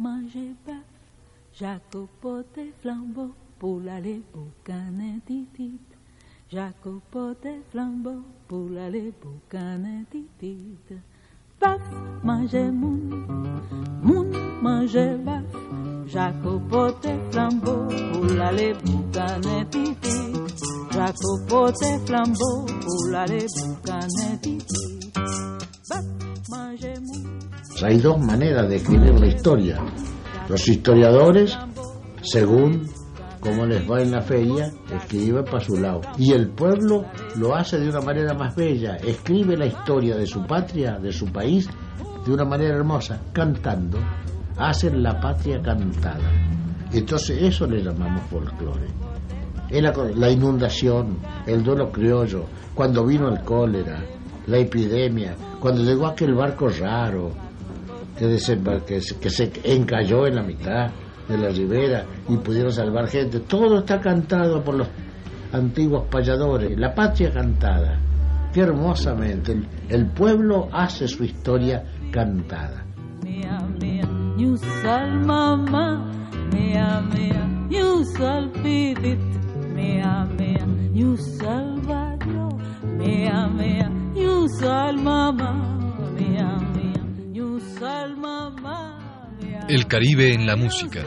manger bœuf, Jacopote flambeau, pour aller boucaner titit. Jacopote flambeau, pour aller boucaner titit. Bœuf, manger moun, moun, manger bœuf. Jacopote flambeau, pour aller boucaner titit. Jacopote flambeau, pour aller boucaner titit. Bœuf, manger moun. Hay dos maneras de escribir la historia. Los historiadores, según cómo les va en la feria, escriben para su lado. Y el pueblo lo hace de una manera más bella, escribe la historia de su patria, de su país, de una manera hermosa, cantando. Hacen la patria cantada. Entonces eso le llamamos folclore. La inundación, el duelo criollo, cuando vino el cólera, la epidemia, cuando llegó aquel barco raro, que, desembar- que, se- encalló en la mitad de la ribera y pudieron salvar gente. Todo está cantado por los antiguos payadores. La patria cantada. Qué hermosamente. El, pueblo hace su historia cantada. Mea, mea, you sal mama, mea, mea, you sal pidit, you sal barrio, mea, mea, you sal mama, El Caribe en la música.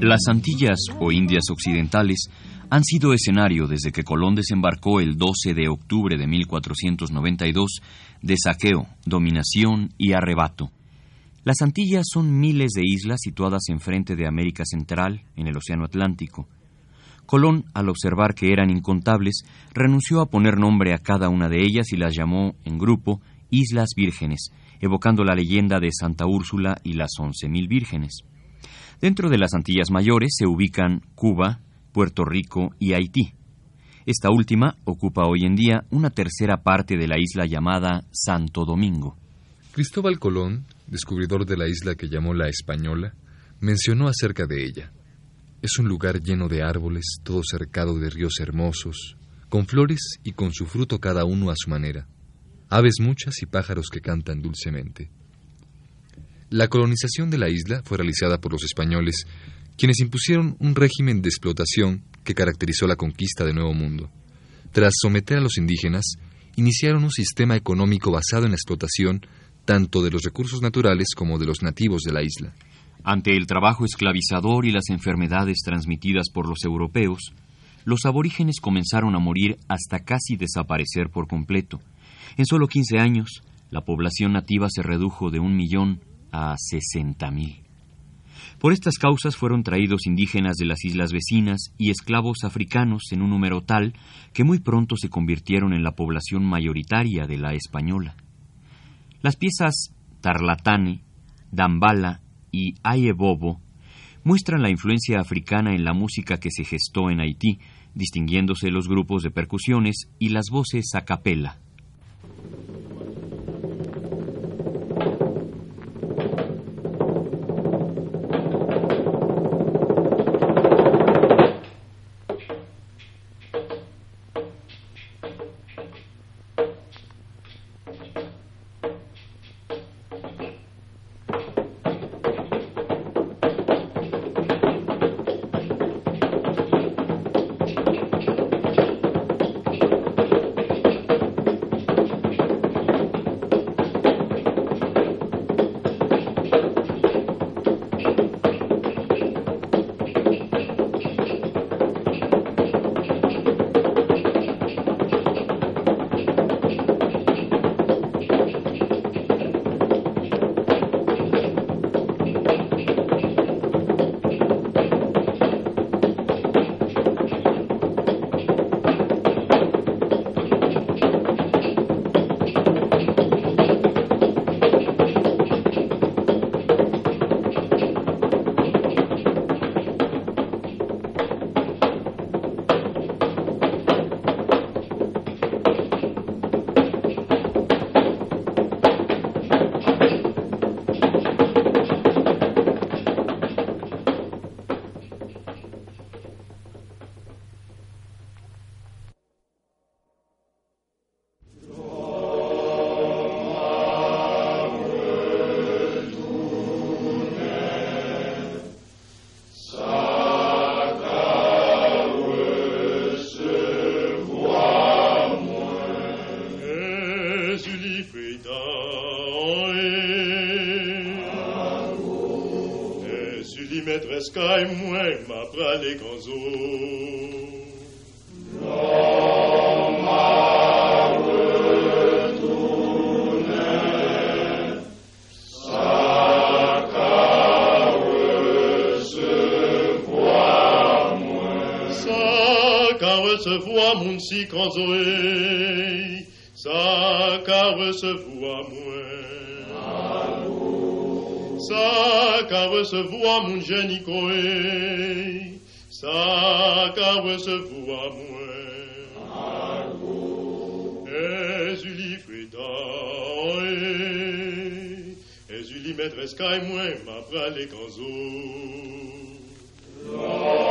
Las Antillas o Indias Occidentales han sido escenario desde que Colón desembarcó el 12 de octubre de 1492 de saqueo, dominación y arrebato. Las Antillas son miles de islas situadas enfrente de América Central, en el Océano Atlántico. Colón, al observar que eran incontables, renunció a poner nombre a cada una de ellas y las llamó, en grupo, Islas Vírgenes, evocando la leyenda de Santa Úrsula y las once mil vírgenes. Dentro de las Antillas Mayores se ubican Cuba, Puerto Rico y Haití. Esta última ocupa hoy en día una tercera parte de la isla llamada Santo Domingo. Cristóbal Colón, descubridor de la isla que llamó la Española, mencionó acerca de ella. Es un lugar lleno de árboles, todo cercado de ríos hermosos, con flores y con su fruto cada uno a su manera, aves muchas y pájaros que cantan dulcemente. La colonización de la isla fue realizada por los españoles, quienes impusieron un régimen de explotación que caracterizó la conquista del Nuevo Mundo. Tras someter a los indígenas, iniciaron un sistema económico basado en la explotación tanto de los recursos naturales como de los nativos de la isla. Ante el trabajo esclavizador y las enfermedades transmitidas por los europeos, los aborígenes comenzaron a morir hasta casi desaparecer por completo. En solo 15 años, la población nativa se redujo de un millón a 60.000. Por estas causas fueron traídos indígenas de las islas vecinas y esclavos africanos en un número tal que muy pronto se convirtieron en la población mayoritaria de la española. Las piezas Tarlatane, Dambala y Ayebobo muestran la influencia africana en la música que se gestó en Haití, distinguiéndose los grupos de percusiones y las voces a capela. si crozoué, sa ka recevoa mwen. Sa ka recevoa moun jenikoe, sa ka recevoa mwen. Ezu li fredaoe, ezu li metres kaj mwen, ma prale kanzo. Lord.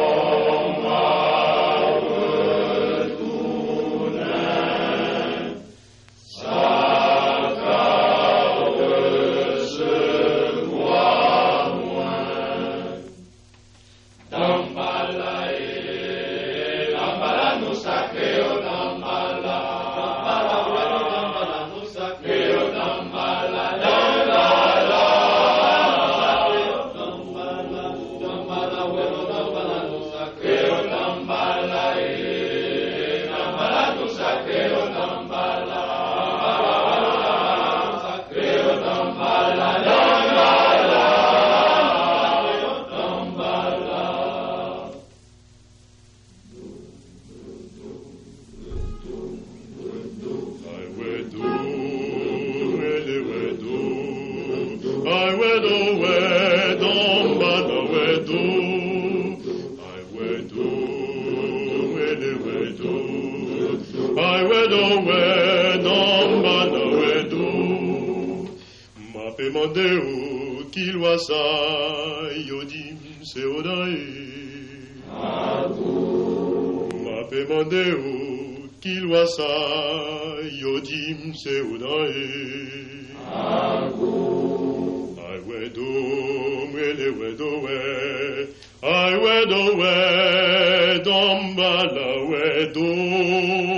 dombala we do.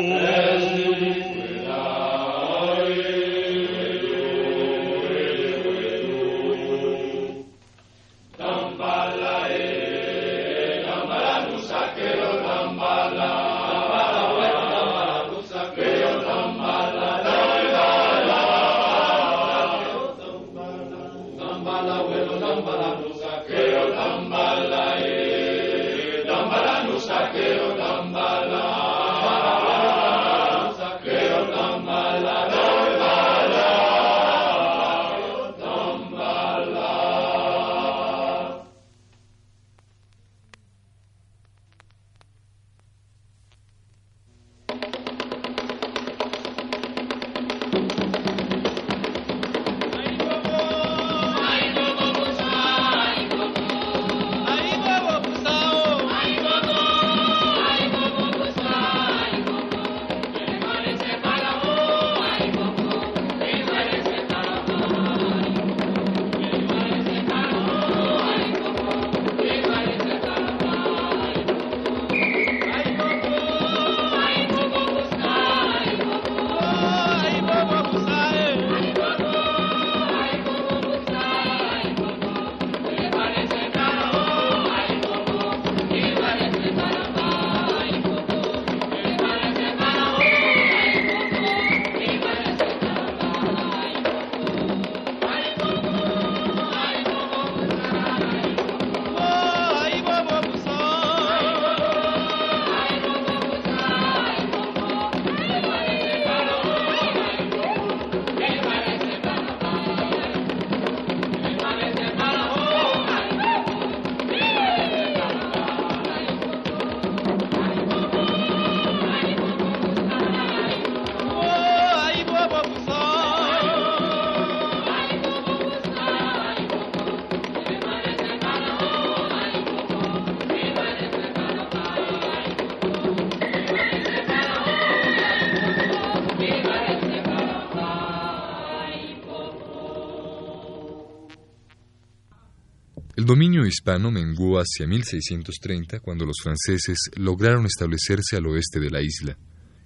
Dominio hispano menguó hacia 1630 cuando los franceses lograron establecerse al oeste de la isla.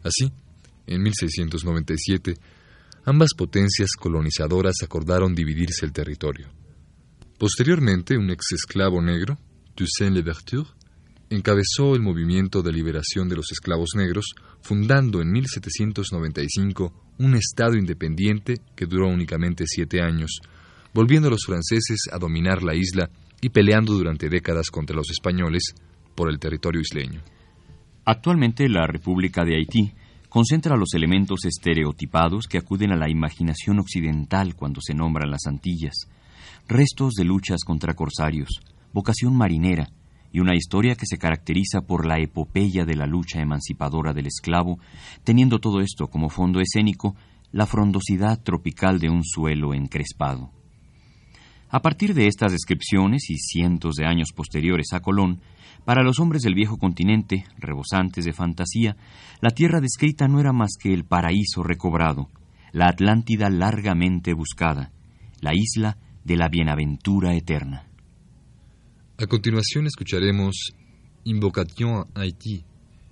Así, en 1697, ambas potencias colonizadoras acordaron dividirse el territorio. Posteriormente, un ex esclavo negro, Toussaint Louverture, encabezó el movimiento de liberación de los esclavos negros, fundando en 1795 un Estado independiente que duró únicamente siete años, volviendo a los franceses a dominar la isla y peleando durante décadas contra los españoles por el territorio isleño. Actualmente la República de Haití concentra los elementos estereotipados que acuden a la imaginación occidental cuando se nombran las Antillas, restos de luchas contra corsarios, vocación marinera, y una historia que se caracteriza por la epopeya de la lucha emancipadora del esclavo, teniendo todo esto como fondo escénico la frondosidad tropical de un suelo encrespado. A partir de estas descripciones y cientos de años posteriores a Colón, para los hombres del viejo continente, rebosantes de fantasía, la tierra descrita no era más que el paraíso recobrado, la Atlántida largamente buscada, la isla de la bienaventura eterna. A continuación escucharemos Invocation a Haití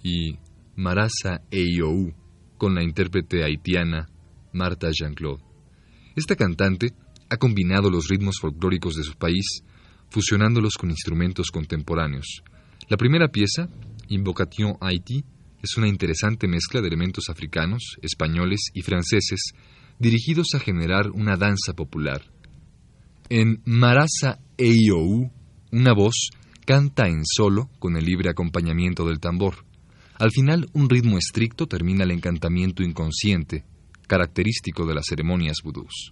y Marasa Eiyou con la intérprete haitiana Marta Jean-Claude. Esta cantante ha combinado los ritmos folclóricos de su país, fusionándolos con instrumentos contemporáneos. La primera pieza, Invocation a Haití, es una interesante mezcla de elementos africanos, españoles y franceses, dirigidos a generar una danza popular. En Marasa Eiyou, una voz canta en solo con el libre acompañamiento del tambor. Al final, un ritmo estricto termina el encantamiento inconsciente, característico de las ceremonias vudús.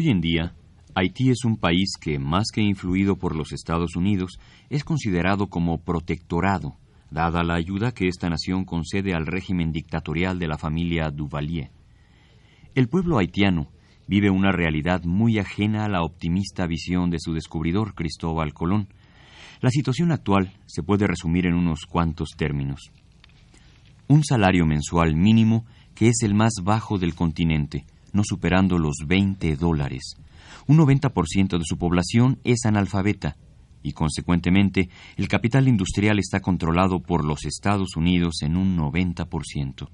Hoy en día, Haití es un país que, más que influido por los Estados Unidos, es considerado como protectorado, dada la ayuda que esta nación concede al régimen dictatorial de la familia Duvalier. El pueblo haitiano vive una realidad muy ajena a la optimista visión de su descubridor Cristóbal Colón. La situación actual se puede resumir en unos cuantos términos. Un salario mensual mínimo que es el más bajo del continente, no superando los 20 dólares. Un 90% de su población es analfabeta y, consecuentemente, el capital industrial está controlado por los Estados Unidos en un 90%.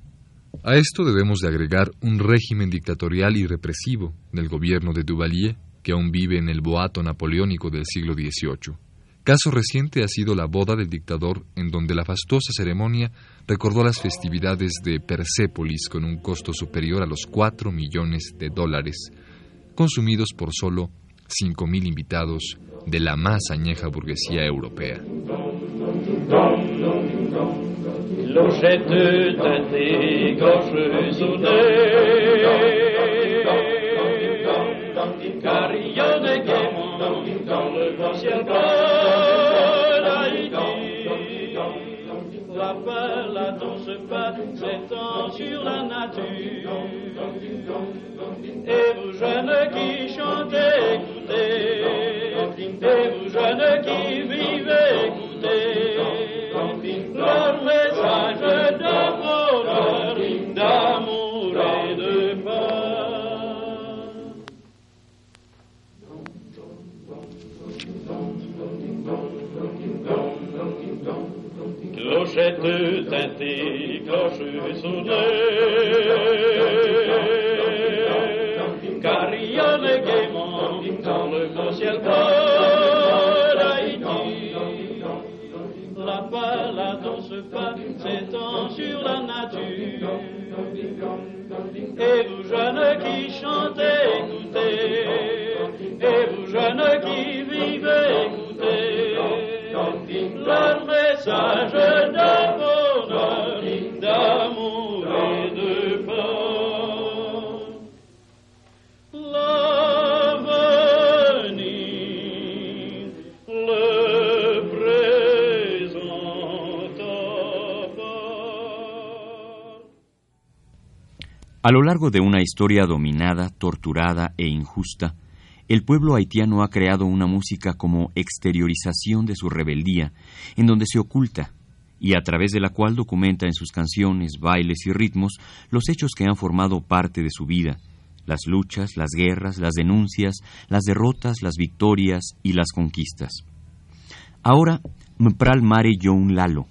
A esto debemos de agregar un régimen dictatorial y represivo del gobierno de Duvalier, que aún vive en el boato napoleónico del siglo XVIII. Caso reciente ha sido la boda del dictador, en donde la fastuosa ceremonia recordó las festividades de Persépolis con un costo superior a los 4 millones de dólares, consumidos por solo 5.000 invitados de la más añeja burguesía europea. Sur la nature. Et vous jeunes qui chantez, écoutez, et vous jeunes qui vivez, écoutez, leur message de bonheur, tête d'un décroche sous le carillonne gaiement dans le beau ciel La balade on se bat s'étend sur la nature. Et vous jeunes qui chantez A lo largo de una historia dominada, torturada e injusta, el pueblo haitiano ha creado una música como exteriorización de su rebeldía, en donde se oculta, y a través de la cual documenta en sus canciones, bailes y ritmos los hechos que han formado parte de su vida, las luchas, las guerras, las denuncias, las derrotas, las victorias y las conquistas. Ahora, Mpral Mare Yo un Lalo,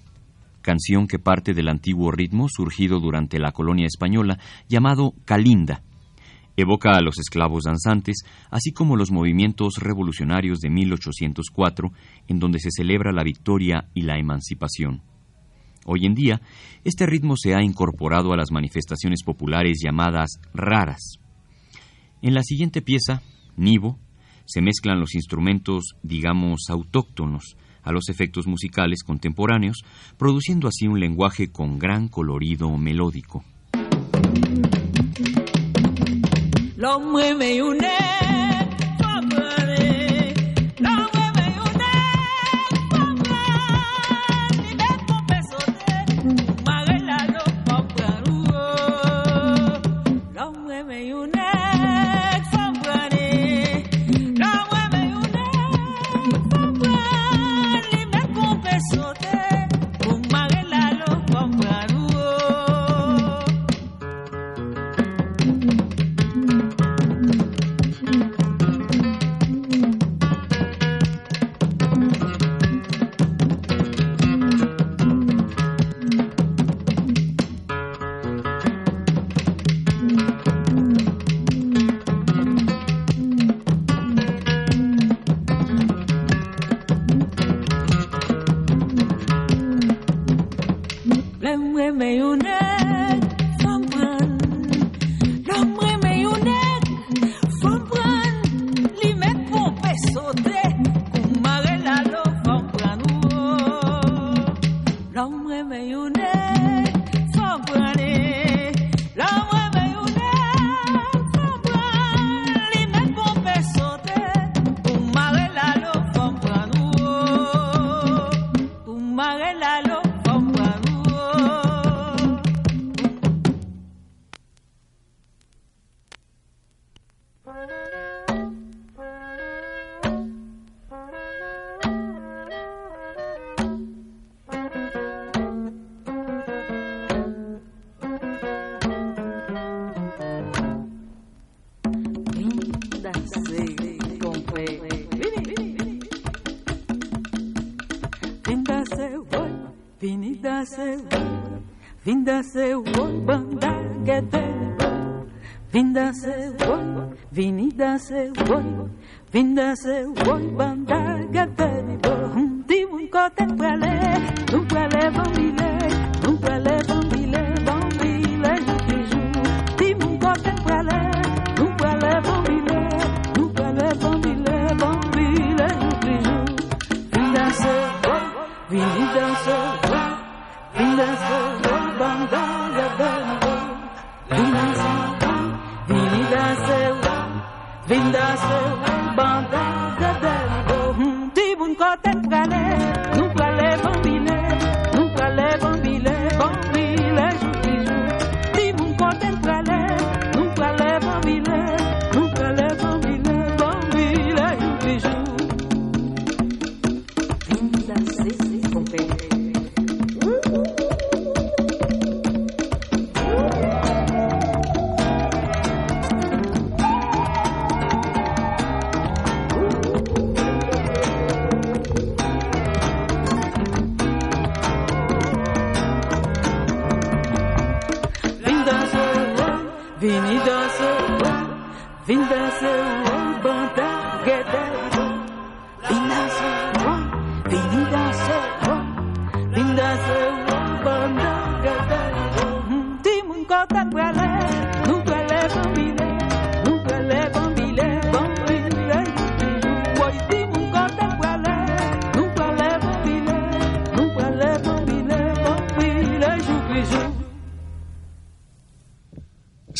canción que parte del antiguo ritmo surgido durante la colonia española llamado Calinda. Evoca a los esclavos danzantes, así como los movimientos revolucionarios de 1804, en donde se celebra la victoria y la emancipación. Hoy en día, este ritmo se ha incorporado a las manifestaciones populares llamadas raras. En la siguiente pieza, Nivo, se mezclan los instrumentos, digamos, autóctonos a los efectos musicales contemporáneos, produciendo así un lenguaje con gran colorido melódico. voy, fin de se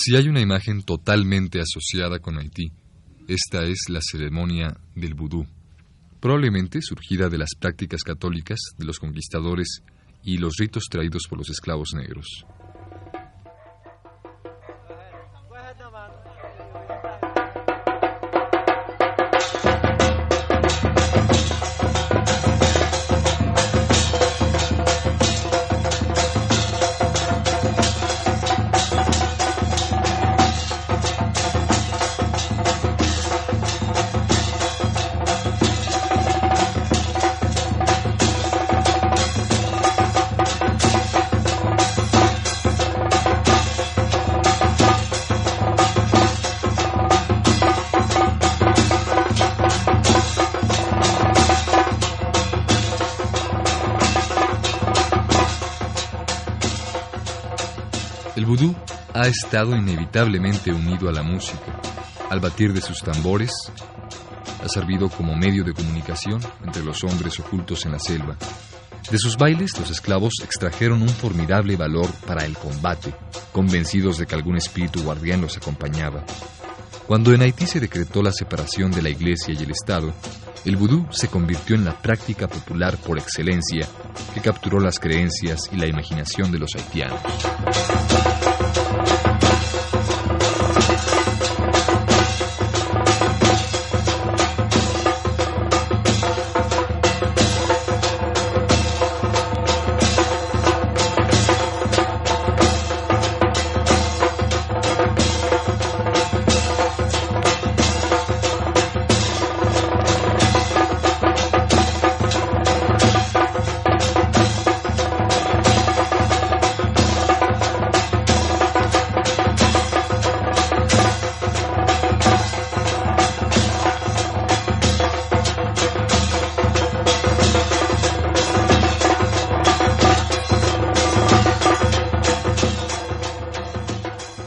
Si hay una imagen totalmente asociada con Haití, esta es la ceremonia del vudú, probablemente surgida de las prácticas católicas de los conquistadores y los ritos traídos por los esclavos negros. Ha estado inevitablemente unido a la música. Al batir de sus tambores, ha servido como medio de comunicación entre los hombres ocultos en la selva. De sus bailes, los esclavos extrajeron un formidable valor para el combate, convencidos de que algún espíritu guardián los acompañaba. Cuando en Haití se decretó la separación de la Iglesia y el Estado, el vudú se convirtió en la práctica popular por excelencia que capturó las creencias y la imaginación de los haitianos.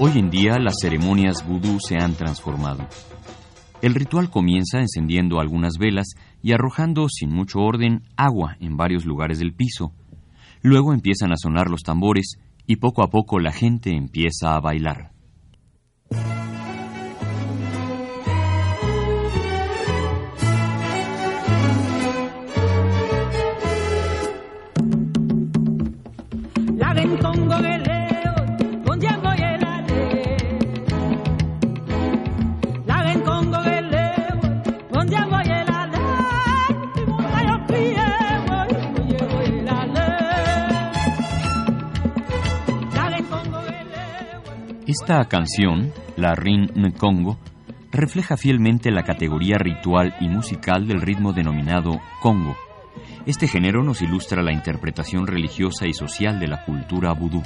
Hoy en día las ceremonias vudú se han transformado. El ritual comienza encendiendo algunas velas y arrojando sin mucho orden agua en varios lugares del piso. Luego empiezan a sonar los tambores y poco a poco la gente empieza a bailar. Esta canción, la Rin Nkongo, refleja fielmente la categoría ritual y musical del ritmo denominado Congo. Este género nos ilustra la interpretación religiosa y social de la cultura vudú.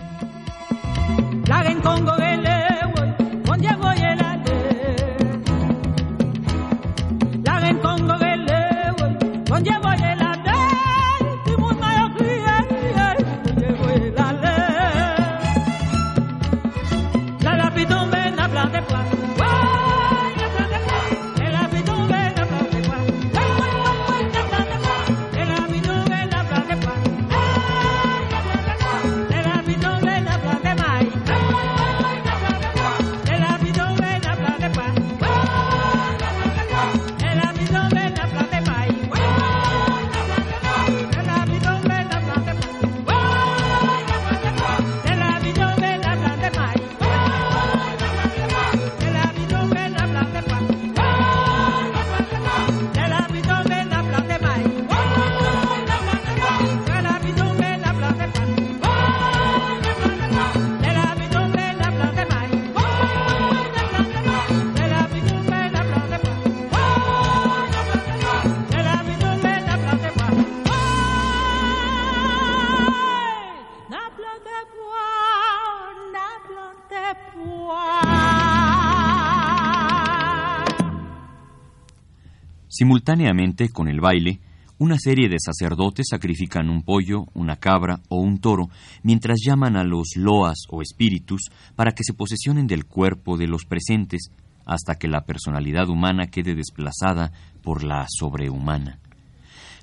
Simultáneamente con el baile, una serie de sacerdotes sacrifican un pollo, una cabra o un toro mientras llaman a los loas o espíritus para que se posesionen del cuerpo de los presentes hasta que la personalidad humana quede desplazada por la sobrehumana.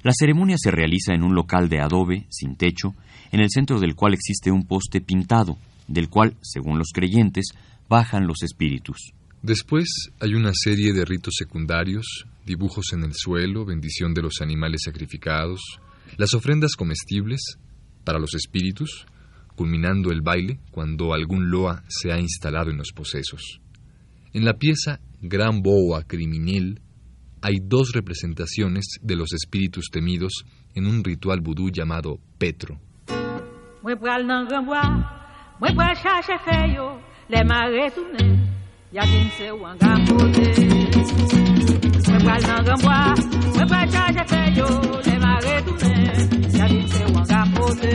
La ceremonia se realiza en un local de adobe, sin techo, en el centro del cual existe un poste pintado, del cual, según los creyentes, bajan los espíritus. Después hay una serie de ritos secundarios, dibujos en el suelo, bendición de los animales sacrificados, las ofrendas comestibles para los espíritus, culminando el baile cuando algún loa se ha instalado en los posesos. En la pieza Gran Boa Criminel hay dos representaciones de los espíritus temidos en un ritual vudú llamado Petro. mwal nan gambwa Mwen pre chaje fe yo Le mare toune Yadin se wangan pote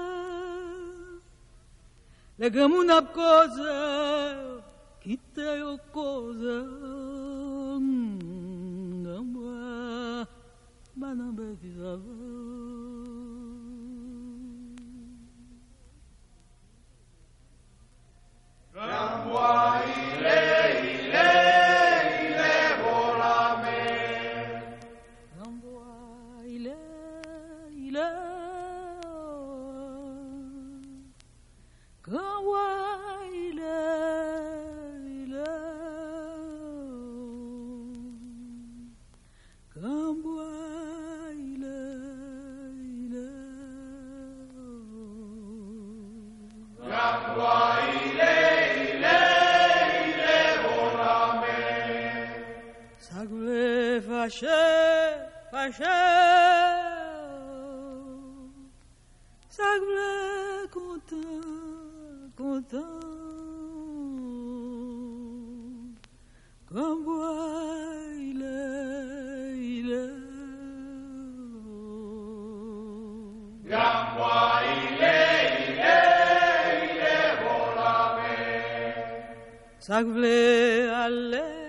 Lega una cosa, quita yo cosa, ngamba, banabe fisava. Ramboa ire Hashem, Hashem. Semble content, content. Comme moi, il est, il est. Yeah, moi. Sagvle alle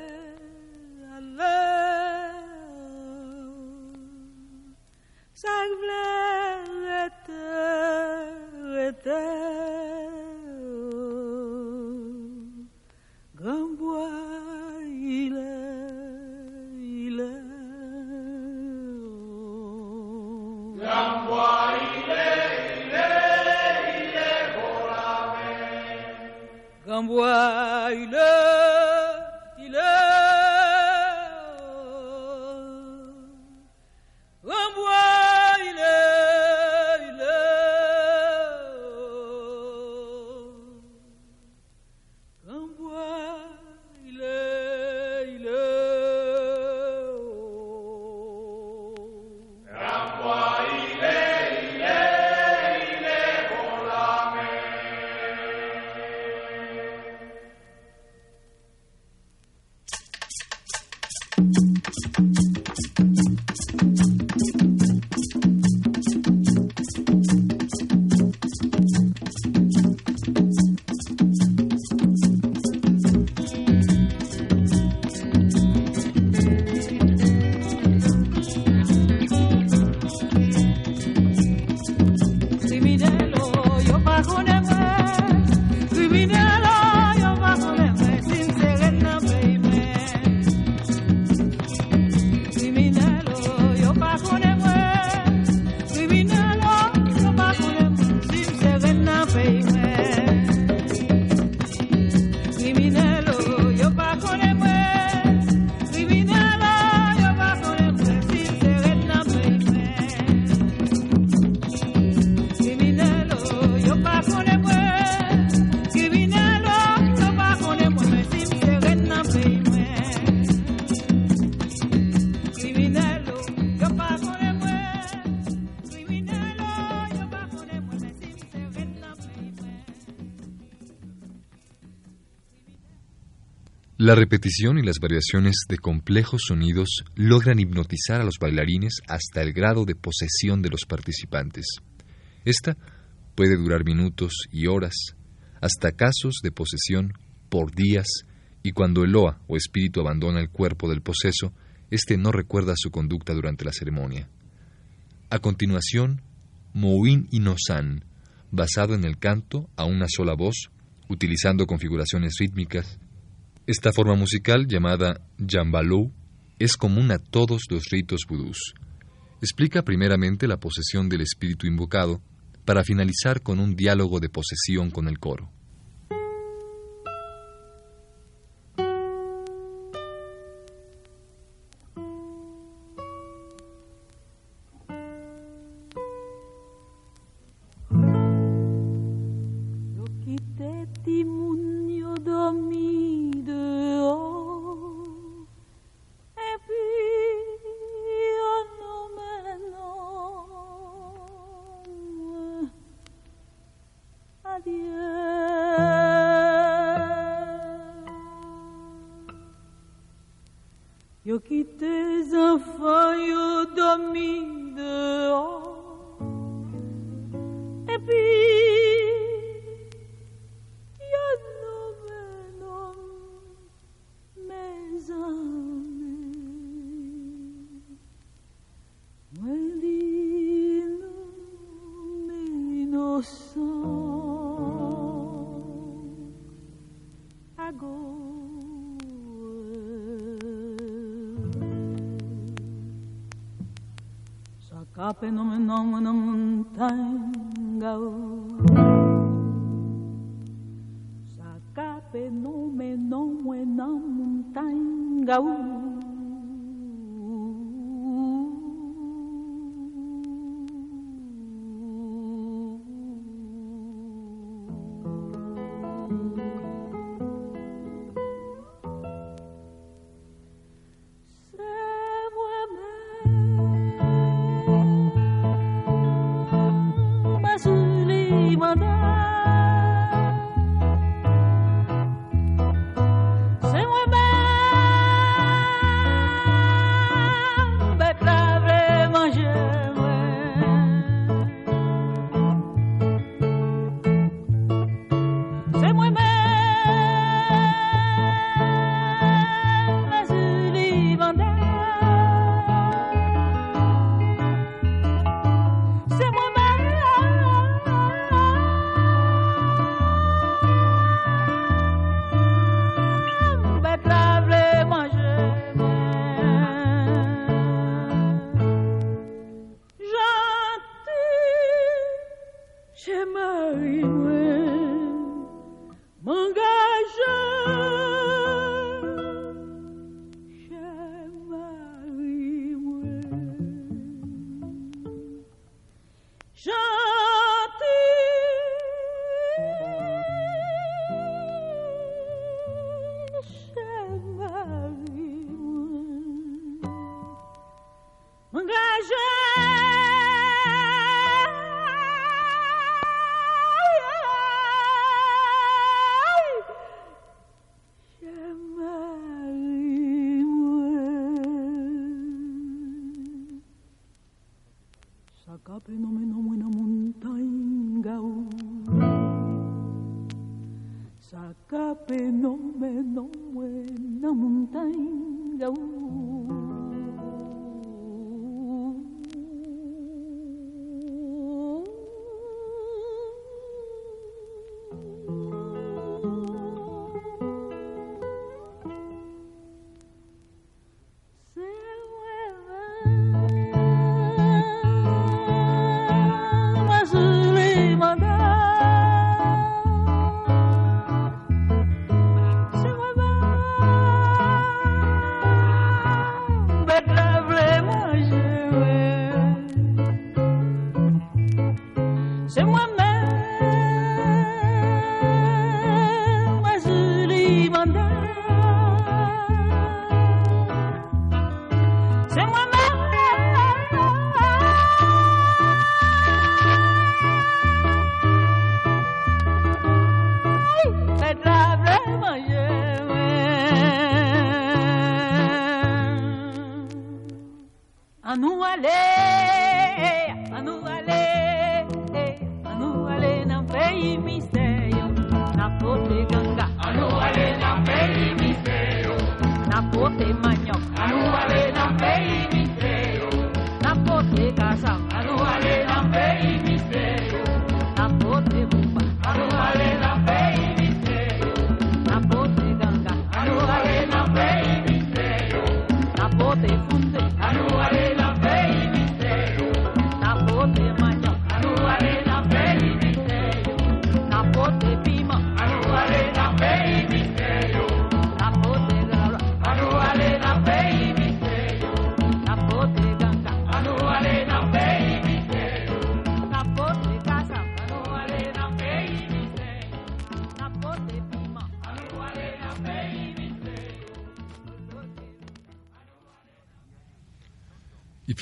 La repetición y las variaciones de complejos sonidos logran hipnotizar a los bailarines hasta el grado de posesión de los participantes. Esta puede durar minutos y horas, hasta casos de posesión por días, y cuando el Loa o espíritu abandona el cuerpo del poseso, éste no recuerda su conducta durante la ceremonia. A continuación, Mouin Inosan, basado en el canto a una sola voz, utilizando configuraciones rítmicas. Esta forma musical, llamada Jambalou, es común a todos los ritos vudús. Explica primeramente la posesión del espíritu invocado, para finalizar con un diálogo de posesión con el coro.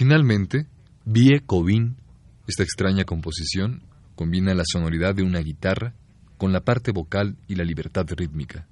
Finalmente, Vie Covin, esta extraña composición, combina la sonoridad de una guitarra con la parte vocal y la libertad rítmica.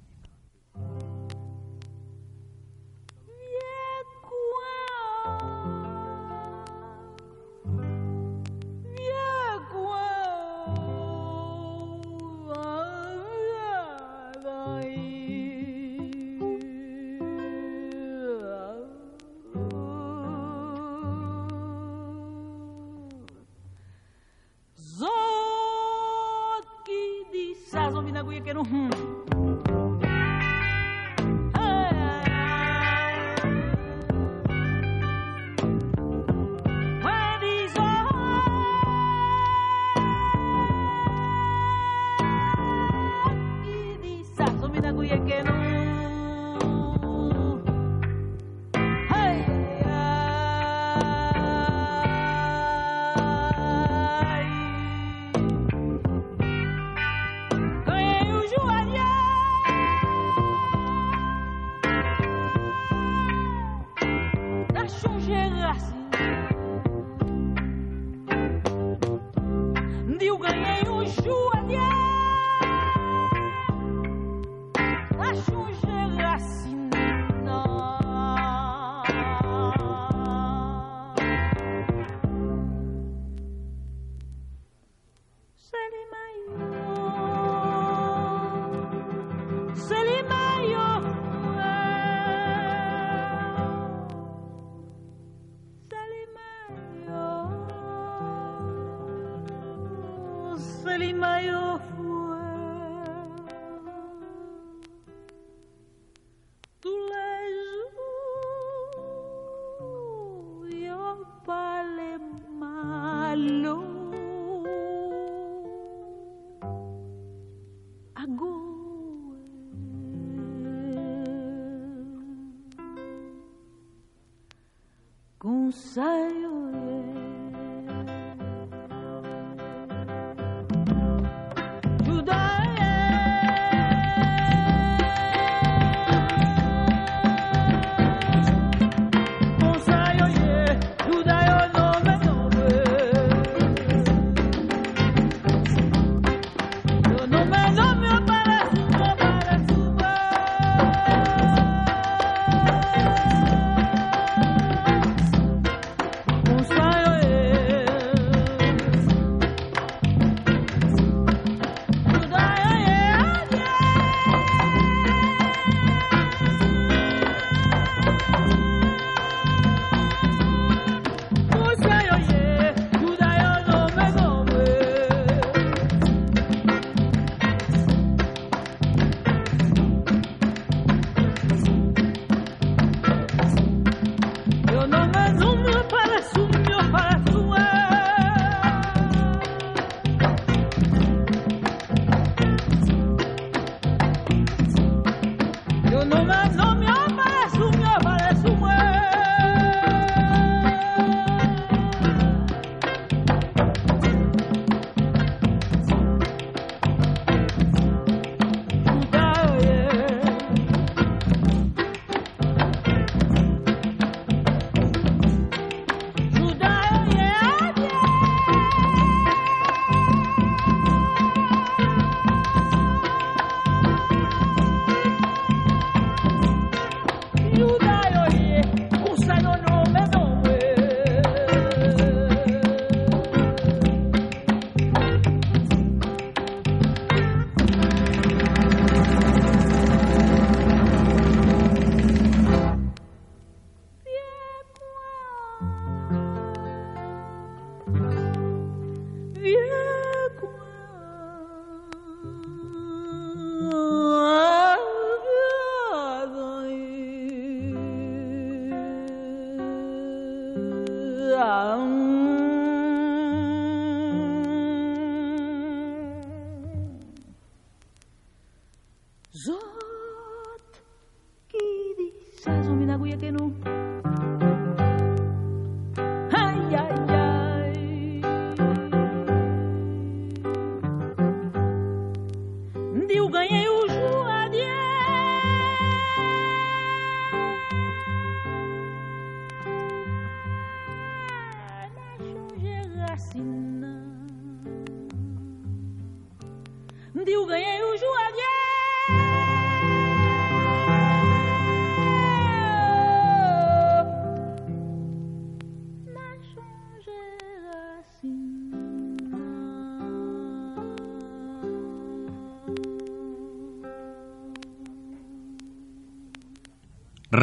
changer.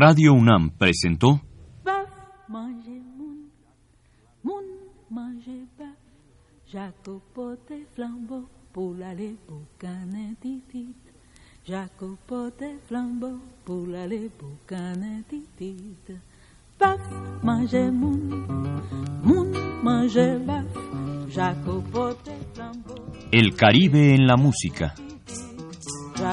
Radio UNAM presentó moun, moun, Jacopote flambeau, pour aller boucaner titit. Bœuf, manger moun, moun, manger bœuf, Jacopote flambeau. El Caribe en la música.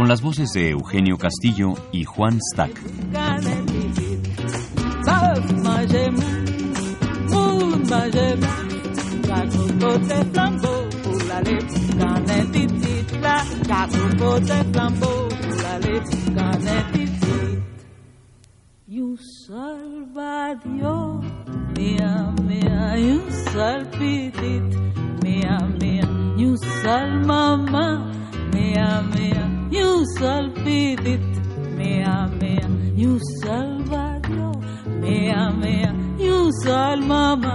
con las voces de Eugenio Castillo y Juan Stack. You salvadio, mia, mia, you salpitit, mia, mia, you sal mama, mia, mia, you salpitit, mia, mia, you salvadio, mia, mia, you sal mama,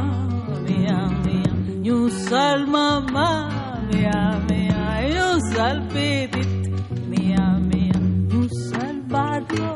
mia, mia, you sal mama, mia, mia, you salpitit, mia, mia, you salvadio,